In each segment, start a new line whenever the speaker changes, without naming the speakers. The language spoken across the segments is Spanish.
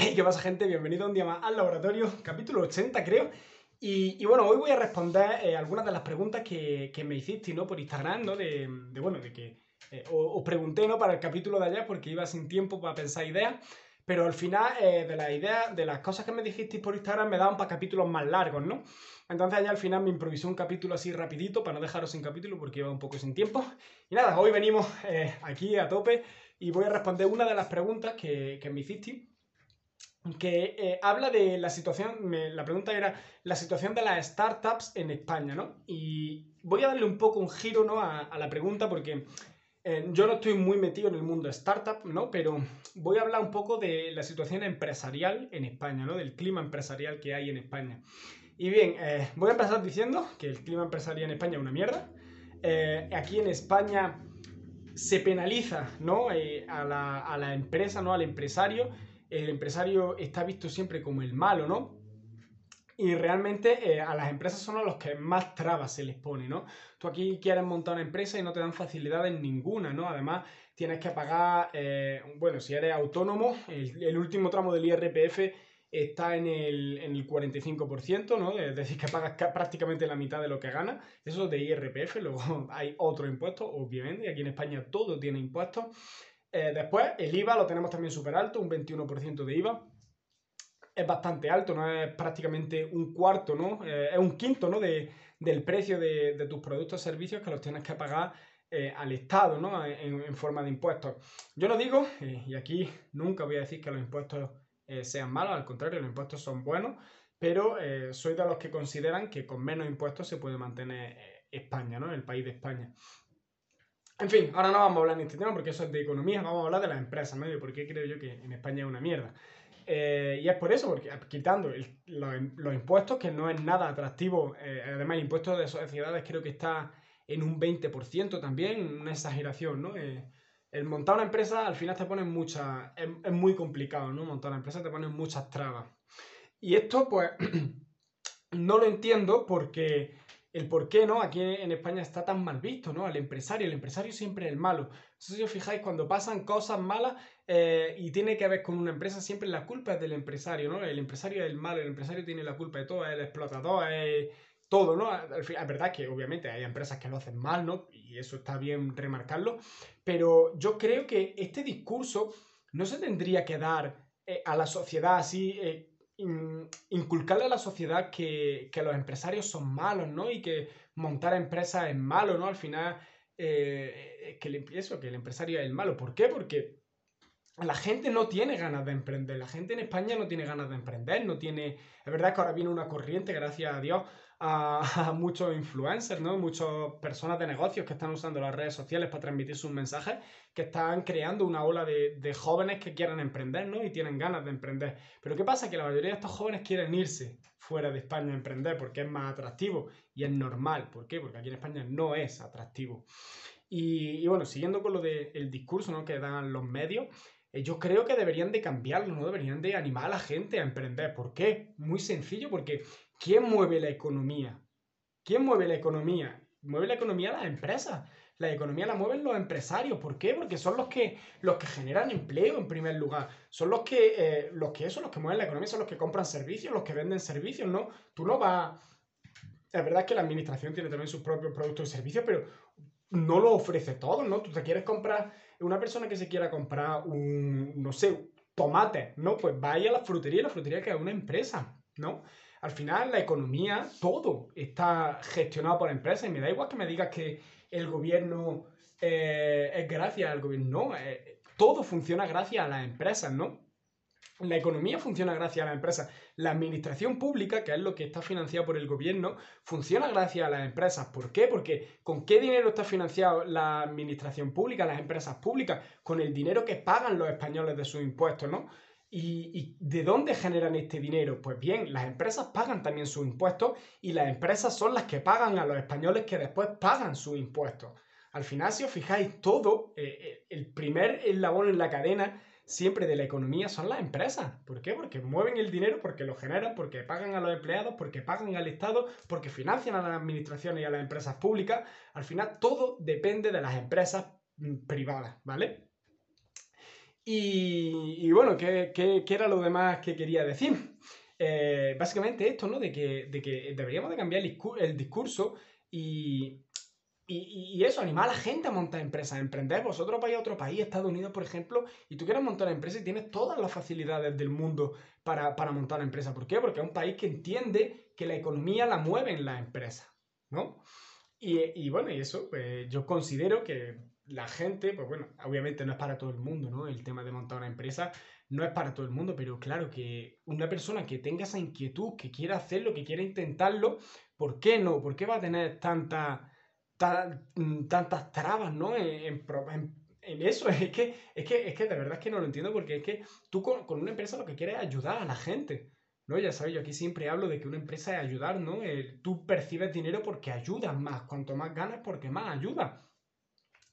Hey, ¿qué pasa, gente? Bienvenido un día más al laboratorio, capítulo 80, creo. Y, bueno, hoy voy a responder eh, algunas de las preguntas que, me hiciste, ¿no? Por Instagram, ¿no? De, bueno, de que eh, os, pregunté, ¿no? Para el capítulo de allá, porque iba sin tiempo para pensar ideas. Pero al final, eh, de las ideas, de las cosas que me dijisteis por Instagram, me daban para capítulos más largos, ¿no? Entonces allá al final me improvisé un capítulo así rapidito para no dejaros sin capítulo porque iba un poco sin tiempo. Y nada, hoy venimos aquí a tope y voy a responder una de las preguntas que, que me hicisteis que eh, habla de la situación, la pregunta era la situación de las startups en España, ¿no? Y voy a darle un poco un giro, ¿no? A, la pregunta porque eh, yo no estoy muy metido en el mundo startup, ¿no? Pero voy a hablar un poco de la situación empresarial en España, ¿no? Del clima empresarial que hay en España. Y bien, eh, voy a empezar diciendo que el clima empresarial en España es una mierda. aquí en España se penaliza, ¿no? a, la, a la empresa, ¿no? Al empresario el empresario está visto siempre como el malo, ¿no? Y realmente eh, a las empresas son a los que más trabas se les pone, ¿no? Tú aquí quieres montar una empresa y no te dan facilidades ninguna, ¿no? Además, tienes que pagar, eh, bueno, si eres autónomo, el, último tramo del IRPF está en el, en el 45%, ¿no? Es decir, que pagas prácticamente la mitad de lo que ganas. Eso es de IRPF, luego hay otro impuesto, obviamente, aquí en España todo tiene impuestos. Eh, después, el IVA lo tenemos también súper alto, un 21% de IVA. Es bastante alto, no es prácticamente un cuarto, ¿no? Eh, es un quinto, ¿no? De, del precio de, tus productos o servicios que los tienes que pagar eh, al Estado, ¿no? En, forma de impuestos. Yo no digo, y aquí nunca voy a decir que los impuestos sean malos, al contrario, los impuestos son buenos, pero soy de los que consideran que con menos impuestos se puede mantener España, ¿no? El país de España. En fin, ahora no vamos a hablar de este tema porque eso es de economía, vamos a hablar de las empresas, ¿no? porque creo yo que en España es una mierda. Eh, y es por eso, porque quitando los, impuestos, que no es nada atractivo, eh, además el impuesto de sociedades creo que está en un 20% también, una exageración, ¿no? Eh, el montar una empresa al final te pone muchas, es, es, muy complicado, ¿no? Montar una empresa te pone muchas trabas. Y esto pues no lo entiendo porque el por qué, ¿no? Aquí en España está tan mal visto, ¿no? Al empresario, el empresario siempre es el malo. Sé si os fijáis, cuando pasan cosas malas eh, y tiene que ver con una empresa, siempre la culpa es del empresario, ¿no? El empresario es el malo, el empresario tiene la culpa de todo, es el explotador, es todo, ¿no? Es verdad que obviamente hay empresas que lo hacen mal, ¿no? Y eso está bien remarcarlo, pero yo creo que este discurso no se tendría que dar eh, a la sociedad así... Eh, inculcarle a la sociedad que, los empresarios son malos, ¿no? Y que montar empresas es malo, ¿no? Al final, eh, que, le, eso, que el empresario es el malo. ¿Por qué? Porque la gente no tiene ganas de emprender. La gente en España no tiene ganas de emprender, no tiene... Es verdad que ahora viene una corriente, gracias a Dios, a, muchos influencers, ¿no? Muchas personas de negocios que están usando las redes sociales para transmitir sus mensajes, que están creando una ola de, jóvenes que quieren emprender, ¿no? Y tienen ganas de emprender. Pero ¿qué pasa? Que la mayoría de estos jóvenes quieren irse fuera de España a emprender porque es más atractivo y es normal. ¿Por qué? Porque aquí en España no es atractivo. Y, bueno, siguiendo con lo del discurso ¿no? que dan los medios, yo creo que deberían de cambiarlo, ¿no? Deberían de animar a la gente a emprender. ¿Por qué? Muy sencillo, porque ¿quién mueve la economía? ¿Quién mueve la economía? Mueve la economía las empresas. La economía la mueven los empresarios. ¿Por qué? Porque son los que, los que generan empleo en primer lugar. Son los que, eh, los que eso, los que mueven la economía, son los que compran servicios, los que venden servicios, ¿no? Tú no vas... Es verdad que la administración tiene también sus propios productos y servicios, pero no lo ofrece todo, ¿no? Tú te quieres comprar una persona que se quiera comprar un, no sé, tomate, ¿no? Pues vaya a la frutería, la frutería que es una empresa, ¿no? Al final la economía, todo está gestionado por empresas y me da igual que me digas que el gobierno eh, es gracias al gobierno, no, eh, todo funciona gracias a las empresas, ¿no? La economía funciona gracias a la empresa. La administración pública, que es lo que está financiado por el gobierno, funciona gracias a las empresas. ¿Por qué? Porque ¿con qué dinero está financiado la administración pública, las empresas públicas? Con el dinero que pagan los españoles de sus impuestos, ¿no? ¿Y, de dónde generan este dinero? Pues bien, las empresas pagan también sus impuestos y las empresas son las que pagan a los españoles que después pagan sus impuestos. Al final, si os fijáis, todo, eh, eh, el primer eslabón en la cadena siempre de la economía son las empresas. ¿Por qué? Porque mueven el dinero, porque lo generan, porque pagan a los empleados, porque pagan al Estado, porque financian a las administraciones y a las empresas públicas. Al final todo depende de las empresas mm, privadas, ¿vale? Y, bueno, ¿qué, ¿qué, qué, era lo demás que quería decir? Eh, básicamente esto, ¿no? De que, de que deberíamos de cambiar el discurso y, y, eso, animar a la gente a montar empresas, a emprender. Vosotros vais a otro país, Estados Unidos, por ejemplo, y tú quieres montar una empresa y tienes todas las facilidades del mundo para, montar una empresa. ¿Por qué? Porque es un país que entiende que la economía la mueven las empresas, ¿no? Y, bueno, y eso, pues, yo considero que la gente, pues bueno, obviamente no es para todo el mundo, ¿no? El tema de montar una empresa no es para todo el mundo, pero claro que una persona que tenga esa inquietud, que quiera hacerlo, que quiera intentarlo, ¿por qué no? ¿Por qué va a tener tanta Mm, tantas trabas, ¿no? En, eso, es que, es, que, es que de verdad es que no lo entiendo porque es que tú con, una empresa lo que quieres es ayudar a la gente, ¿no? Ya sabes, yo aquí siempre hablo de que una empresa es ayudar, ¿no? tú percibes dinero porque ayudas más, cuanto más ganas porque más ayudas.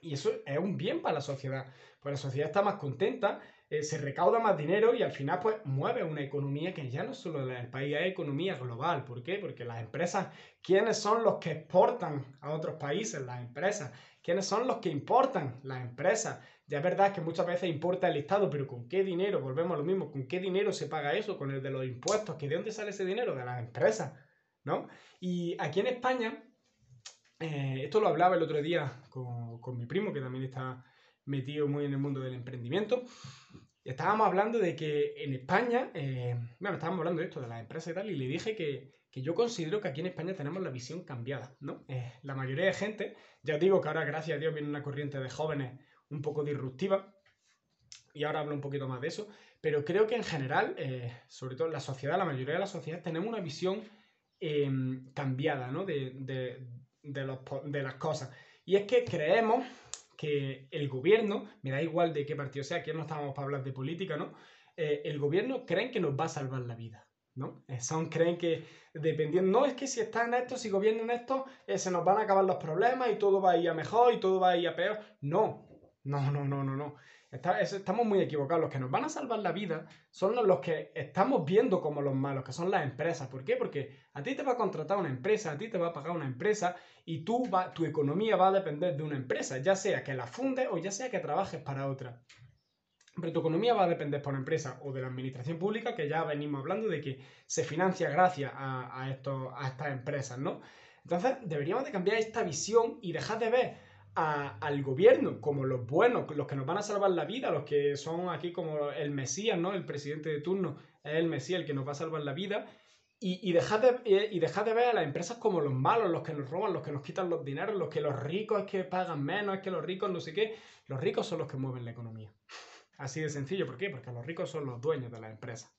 Y eso es un bien para la sociedad, pues la sociedad está más contenta eh, se recauda más dinero y al final pues mueve una economía que ya no solo del país, es economía global. ¿Por qué? Porque las empresas, ¿quiénes son los que exportan a otros países? Las empresas. ¿Quiénes son los que importan? Las empresas. Ya es verdad que muchas veces importa el Estado, pero ¿con qué dinero? Volvemos a lo mismo, ¿con qué dinero se paga eso? Con el de los impuestos. ¿Que ¿De dónde sale ese dinero? De las empresas, ¿no? Y aquí en España, eh, esto lo hablaba el otro día con, con mi primo, que también está metido muy en el mundo del emprendimiento. estábamos hablando de que en España, eh, bueno, estábamos hablando de esto, de las empresas y tal, y le dije que, que yo considero que aquí en España tenemos la visión cambiada, ¿no? Eh, la mayoría de gente, ya digo que ahora, gracias a Dios, viene una corriente de jóvenes un poco disruptiva, y ahora hablo un poquito más de eso, pero creo que en general, eh, sobre todo la sociedad, la mayoría de la sociedad, tenemos una visión em, cambiada, ¿no? De, de, de las cosas. Y es que creemos que el gobierno, me da igual de qué partido sea, aquí no estamos para hablar de política, ¿no? Eh, el gobierno creen que nos va a salvar la vida, ¿no? Eh, son, creen que dependiendo, no es que si están en esto, si gobiernan esto, eh, se nos van a acabar los problemas y todo va a ir a mejor y todo va a ir a peor. No, no, no, no, no, no estamos muy equivocados. Los que nos van a salvar la vida son los que estamos viendo como los malos, que son las empresas. ¿Por qué? Porque a ti te va a contratar una empresa, a ti te va a pagar una empresa y tú va, tu economía va a depender de una empresa, ya sea que la fundes o ya sea que trabajes para otra. Pero tu economía va a depender por una empresa o de la administración pública, que ya venimos hablando de que se financia gracias a, a estas empresas, ¿no? Entonces deberíamos de cambiar esta visión y dejar de ver al gobierno como los buenos, los que nos van a salvar la vida, los que son aquí como el Mesías, ¿no? El presidente de turno es el Mesías el que nos va a salvar la vida. Y, y dejar de, y de ver a las empresas como los malos, los que nos roban, los que nos quitan los dineros, los que los ricos es que pagan menos, es que los ricos no sé qué. Los ricos son los que mueven la economía. Así de sencillo, ¿por qué? Porque los ricos son los dueños de las empresas.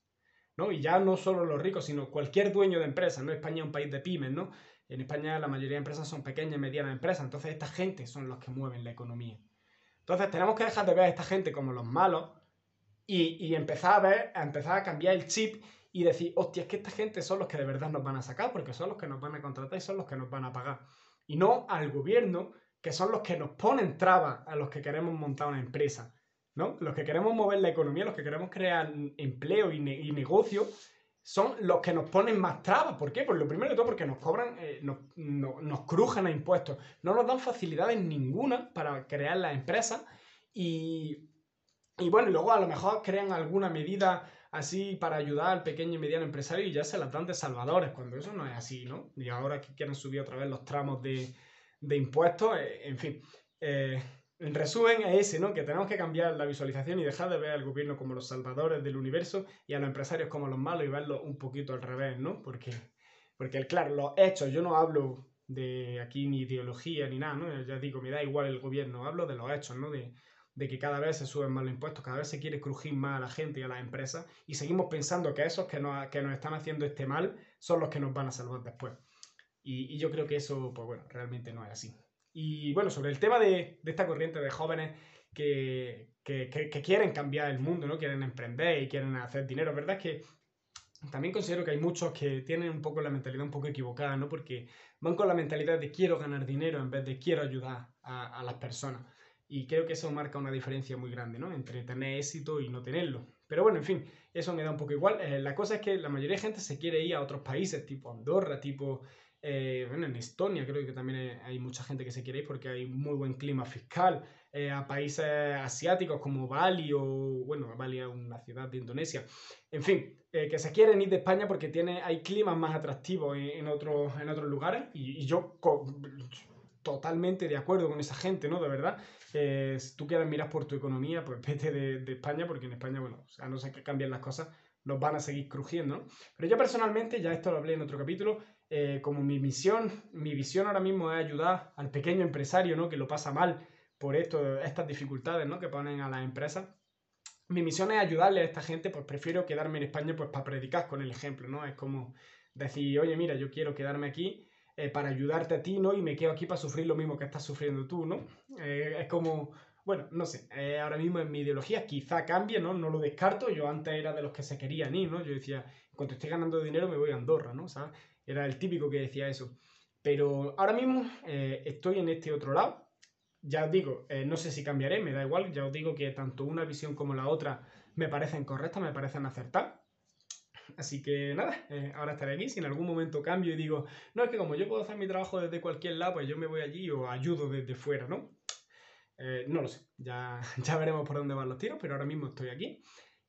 ¿no? Y ya no solo los ricos, sino cualquier dueño de empresa, ¿no? España es un país de pymes, ¿no? En España la mayoría de empresas son pequeñas y medianas empresas, entonces esta gente son los que mueven la economía. Entonces tenemos que dejar de ver a esta gente como los malos y, empezar a ver, a empezar a cambiar el chip y decir, hostia, es que esta gente son los que de verdad nos van a sacar, porque son los que nos van a contratar y son los que nos van a pagar. Y no al gobierno, que son los que nos ponen trabas a los que queremos montar una empresa. ¿no? Los que queremos mover la economía, los que queremos crear empleo y, y negocio, son los que nos ponen más trabas. ¿Por qué? Pues lo primero de todo porque nos cobran, eh, nos, nos crujan a impuestos. No nos dan facilidades ninguna para crear las empresas y, y bueno, luego a lo mejor crean alguna medida así para ayudar al pequeño y mediano empresario y ya se las dan de salvadores, cuando eso no es así, ¿no? Y ahora que quieren subir otra vez los tramos de, de impuestos, eh, en fin. Eh, en resumen, es ese, ¿no? Que tenemos que cambiar la visualización y dejar de ver al gobierno como los salvadores del universo y a los empresarios como los malos y verlo un poquito al revés, ¿no? Porque, porque claro, los hechos, yo no hablo de aquí ni ideología ni nada, ¿no? Ya digo, me da igual el gobierno, hablo de los hechos, ¿no? De, que cada vez se suben más los impuestos, cada vez se quiere crujir más a la gente y a las empresas y seguimos pensando que esos que nos, que nos están haciendo este mal son los que nos van a salvar después. Y, y yo creo que eso, pues bueno, realmente no es así. Y bueno, sobre el tema de, esta corriente de jóvenes que, quieren cambiar el mundo, ¿no? Quieren emprender y quieren hacer dinero. ¿Verdad? Es que también considero que hay muchos que tienen un poco la mentalidad un poco equivocada, ¿no? Porque van con la mentalidad de quiero ganar dinero en vez de quiero ayudar a, las personas. Y creo que eso marca una diferencia muy grande, ¿no? Entre tener éxito y no tenerlo. Pero bueno, en fin, eso me da un poco igual. Eh, la cosa es que la mayoría de gente se quiere ir a otros países, tipo Andorra, tipo Eh, bueno, en Estonia creo que también hay mucha gente que se quiere ir porque hay muy buen clima fiscal. Eh, a países asiáticos como Bali o, bueno, Bali es una ciudad de Indonesia. En fin, eh, que se quieren ir de España porque tiene, hay climas más atractivos en, otros, en otros lugares y, yo totalmente de acuerdo con esa gente, ¿no? De verdad. si tú quieres mirar por tu economía, pues vete de, de España porque en España, bueno, a no ser que cambien las cosas, nos van a seguir crujiendo, ¿no? Pero yo personalmente, ya esto lo hablé en otro capítulo, eh, como mi misión, mi visión ahora mismo es ayudar al pequeño empresario, ¿no? Que lo pasa mal por esto, estas dificultades, ¿no? Que ponen a las empresas. Mi misión es ayudarle a esta gente, pues prefiero quedarme en España pues para predicar con el ejemplo, ¿no? Es como decir, oye, mira, yo quiero quedarme aquí eh, para ayudarte a ti, ¿no? Y me quedo aquí para sufrir lo mismo que estás sufriendo tú, ¿no? Eh, es como bueno, no sé, eh, ahora mismo en mi ideología quizá cambie, ¿no? No lo descarto, yo antes era de los que se querían ir, ¿no? Yo decía, cuando estoy ganando dinero me voy a Andorra, ¿no? Era el típico que decía eso. Pero ahora mismo eh, estoy en este otro lado. Ya os digo, eh, no sé si cambiaré, me da igual. Ya os digo que tanto una visión como la otra me parecen correctas, me parecen acertar. Así que nada, ahora estaré aquí. Si en algún momento cambio y digo, no, es que como yo puedo hacer mi trabajo desde cualquier lado, pues yo me voy allí o ayudo desde fuera, ¿no? Eh, no lo sé, ya, ya veremos por dónde van los tiros, pero ahora mismo estoy aquí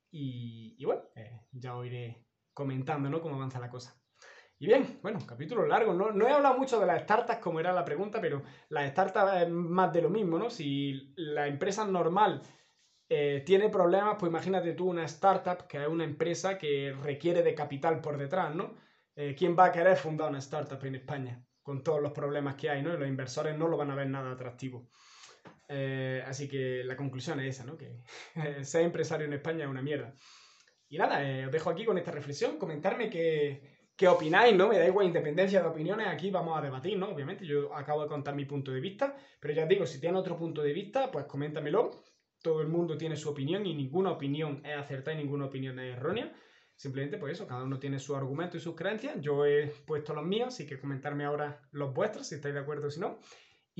y, bueno, eh, ya os iré comentando ¿no? cómo avanza la cosa. Y bien, bueno, capítulo largo. No, no he hablado mucho de las startups como era la pregunta, pero las startups es más de lo mismo, ¿no? Si la empresa normal eh, tiene problemas, pues imagínate tú una startup que es una empresa que requiere de capital por detrás, ¿no? ¿Quién va a querer fundar una startup en España? Con todos los problemas que hay, ¿no? Y los inversores no lo van a ver nada atractivo. Eh, así que la conclusión es esa, ¿no? Que ser empresario en España es una mierda. Y nada, eh, os dejo aquí con esta reflexión. Comentarme qué, qué opináis, ¿no? Me da igual independencia de opiniones. Aquí vamos a debatir, ¿no? Obviamente, yo acabo de contar mi punto de vista. Pero ya os digo, si tiene otro punto de vista, pues coméntamelo. Todo el mundo tiene su opinión y ninguna opinión es acertada y ninguna opinión es errónea. Simplemente, pues eso, cada uno tiene su argumento y sus creencias. Yo he puesto los míos, así que comentarme ahora los vuestros, si estáis de acuerdo o si no.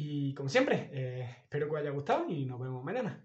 Y como siempre, eh, espero que os haya gustado y nos vemos mañana.